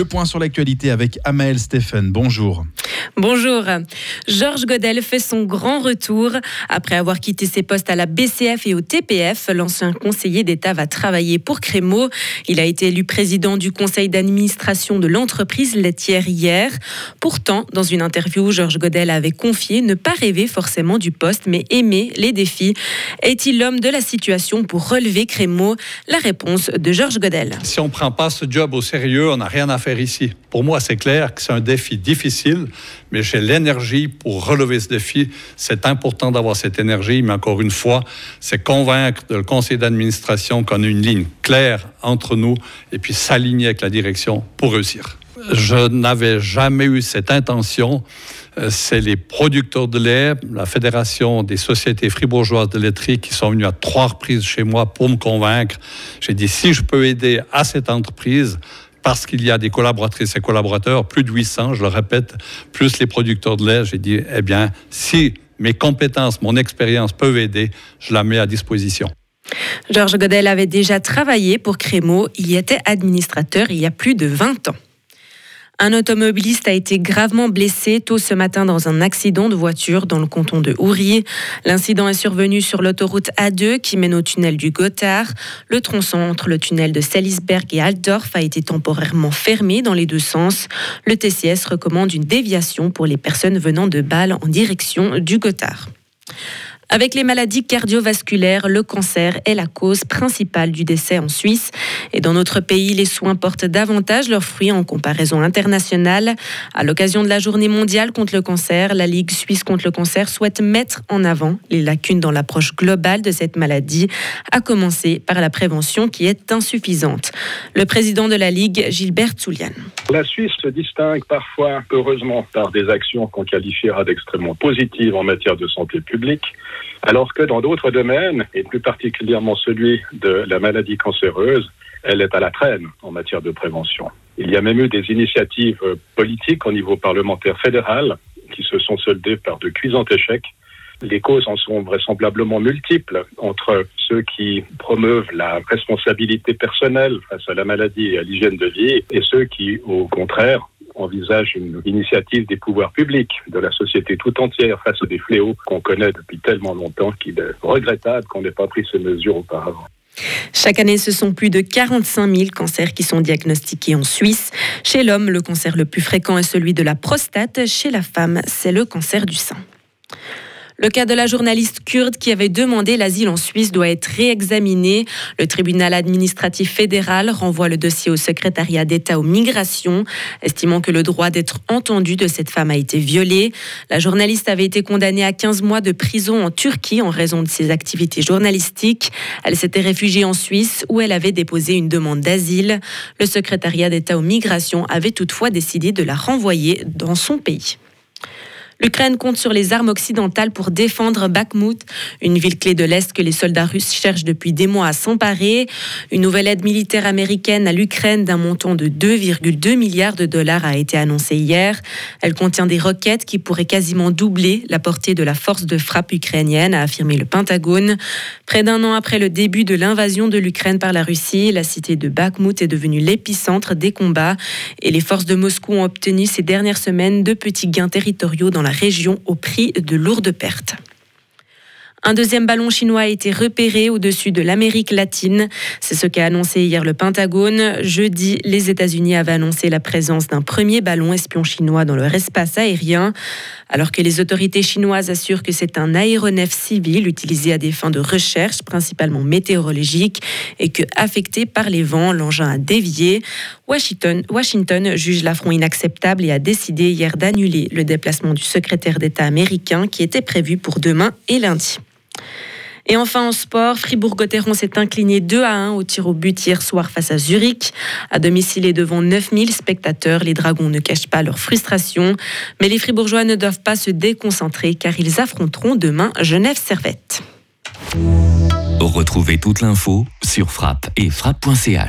Le point sur l'actualité avec Amael Stephen. Bonjour. Bonjour. Georges Godel fait son grand retour. Après avoir quitté ses postes à la BCF et au TPF, l'ancien conseiller d'État va travailler pour Crémeau. Il a été élu président du conseil d'administration de l'entreprise laitière hier. Pourtant, dans une interview, Georges Godel avait confié ne pas rêver forcément du poste, mais aimer les défis. Est-il l'homme de la situation pour relever Crémeau La réponse de Georges Godel. Si on ne prend pas ce job au sérieux, on n'a rien à faire ici. Pour moi, c'est clair que c'est un défi difficile mais j'ai l'énergie pour relever ce défi. C'est important d'avoir cette énergie, mais encore une fois, c'est convaincre le conseil d'administration qu'on a une ligne claire entre nous et puis s'aligner avec la direction pour réussir. Je n'avais jamais eu cette intention. Euh, c'est les producteurs de lait, la Fédération des sociétés fribourgeoises de laiterie qui sont venus à trois reprises chez moi pour me convaincre. J'ai dit, si je peux aider à cette entreprise, parce qu'il y a des collaboratrices et collaborateurs, plus de 800, je le répète, plus les producteurs de lait, j'ai dit, eh bien, si mes compétences, mon expérience peuvent aider, je la mets à disposition. Georges Godel avait déjà travaillé pour Crémeau. Il y était administrateur il y a plus de 20 ans. Un automobiliste a été gravement blessé tôt ce matin dans un accident de voiture dans le canton de Hourier. L'incident est survenu sur l'autoroute A2 qui mène au tunnel du Gothard. Le tronçon entre le tunnel de Selisberg et Altdorf a été temporairement fermé dans les deux sens. Le TCS recommande une déviation pour les personnes venant de Bâle en direction du Gothard. Avec les maladies cardiovasculaires, le cancer est la cause principale du décès en Suisse. Et dans notre pays, les soins portent davantage leurs fruits en comparaison internationale. À l'occasion de la journée mondiale contre le cancer, la Ligue suisse contre le cancer souhaite mettre en avant les lacunes dans l'approche globale de cette maladie, à commencer par la prévention qui est insuffisante. Le président de la Ligue, Gilbert Soulian. La Suisse se distingue parfois, heureusement, par des actions qu'on qualifiera d'extrêmement positives en matière de santé publique. Alors que dans d'autres domaines, et plus particulièrement celui de la maladie cancéreuse, elle est à la traîne en matière de prévention. Il y a même eu des initiatives politiques au niveau parlementaire fédéral qui se sont soldées par de cuisants échecs. Les causes en sont vraisemblablement multiples entre ceux qui promeuvent la responsabilité personnelle face à la maladie et à l'hygiène de vie et ceux qui, au contraire, envisage une initiative des pouvoirs publics, de la société tout entière face à des fléaux qu'on connaît depuis tellement longtemps qu'il est regrettable qu'on n'ait pas pris ces mesures auparavant. Chaque année, ce sont plus de 45 000 cancers qui sont diagnostiqués en Suisse. Chez l'homme, le cancer le plus fréquent est celui de la prostate. Chez la femme, c'est le cancer du sein. Le cas de la journaliste kurde qui avait demandé l'asile en Suisse doit être réexaminé. Le tribunal administratif fédéral renvoie le dossier au secrétariat d'État aux migrations, estimant que le droit d'être entendu de cette femme a été violé. La journaliste avait été condamnée à 15 mois de prison en Turquie en raison de ses activités journalistiques. Elle s'était réfugiée en Suisse où elle avait déposé une demande d'asile. Le secrétariat d'État aux migrations avait toutefois décidé de la renvoyer dans son pays. L'Ukraine compte sur les armes occidentales pour défendre Bakhmut, une ville clé de l'Est que les soldats russes cherchent depuis des mois à s'emparer. Une nouvelle aide militaire américaine à l'Ukraine d'un montant de 2,2 milliards de dollars a été annoncée hier. Elle contient des roquettes qui pourraient quasiment doubler la portée de la force de frappe ukrainienne, a affirmé le Pentagone. Près d'un an après le début de l'invasion de l'Ukraine par la Russie, la cité de Bakhmut est devenue l'épicentre des combats et les forces de Moscou ont obtenu ces dernières semaines de petits gains territoriaux dans la région au prix de lourdes pertes. Un deuxième ballon chinois a été repéré au-dessus de l'Amérique latine. C'est ce qu'a annoncé hier le Pentagone. Jeudi, les États-Unis avaient annoncé la présence d'un premier ballon espion chinois dans leur espace aérien. Alors que les autorités chinoises assurent que c'est un aéronef civil utilisé à des fins de recherche, principalement météorologiques, et que, affecté par les vents, l'engin a dévié. Washington, Washington juge l'affront inacceptable et a décidé hier d'annuler le déplacement du secrétaire d'État américain qui était prévu pour demain et lundi. Et enfin en sport, Fribourg-Gotteron s'est incliné 2 à 1 au tir au but hier soir face à Zurich. À domicile et devant 9000 spectateurs, les Dragons ne cachent pas leur frustration. Mais les Fribourgeois ne doivent pas se déconcentrer car ils affronteront demain Genève-Servette. Retrouvez toute l'info sur frappe et frappe.ch.